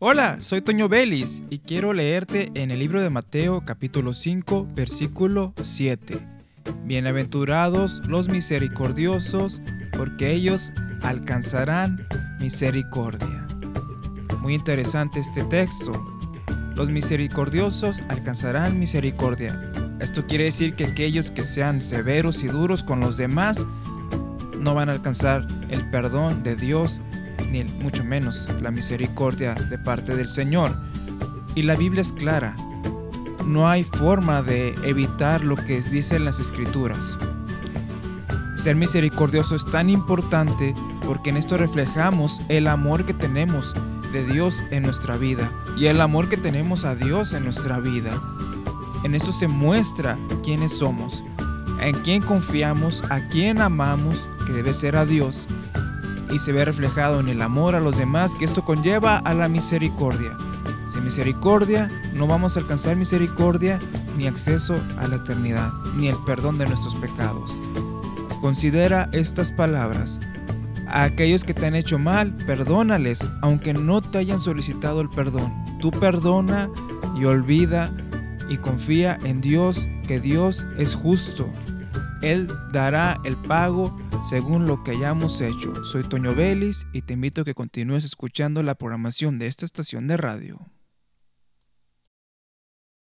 Hola, soy Toño Belis y quiero leerte en el libro de Mateo capítulo 5 versículo 7. Bienaventurados los misericordiosos, porque ellos alcanzarán misericordia. Muy interesante este texto. Los misericordiosos alcanzarán misericordia. Esto quiere decir que aquellos que sean severos y duros con los demás no van a alcanzar el perdón de Dios ni mucho menos la misericordia de parte del Señor. Y la Biblia es clara. No hay forma de evitar lo que dicen las escrituras. Ser misericordioso es tan importante porque en esto reflejamos el amor que tenemos de Dios en nuestra vida y el amor que tenemos a Dios en nuestra vida. En esto se muestra quiénes somos, en quién confiamos, a quién amamos, que debe ser a Dios, y se ve reflejado en el amor a los demás, que esto conlleva a la misericordia. Sin misericordia no vamos a alcanzar misericordia ni acceso a la eternidad, ni el perdón de nuestros pecados. Considera estas palabras. A aquellos que te han hecho mal, perdónales, aunque no te hayan solicitado el perdón. Tú perdona y olvida y confía en Dios, que Dios es justo. Él dará el pago según lo que hayamos hecho. Soy Toño Vélez y te invito a que continúes escuchando la programación de esta estación de radio.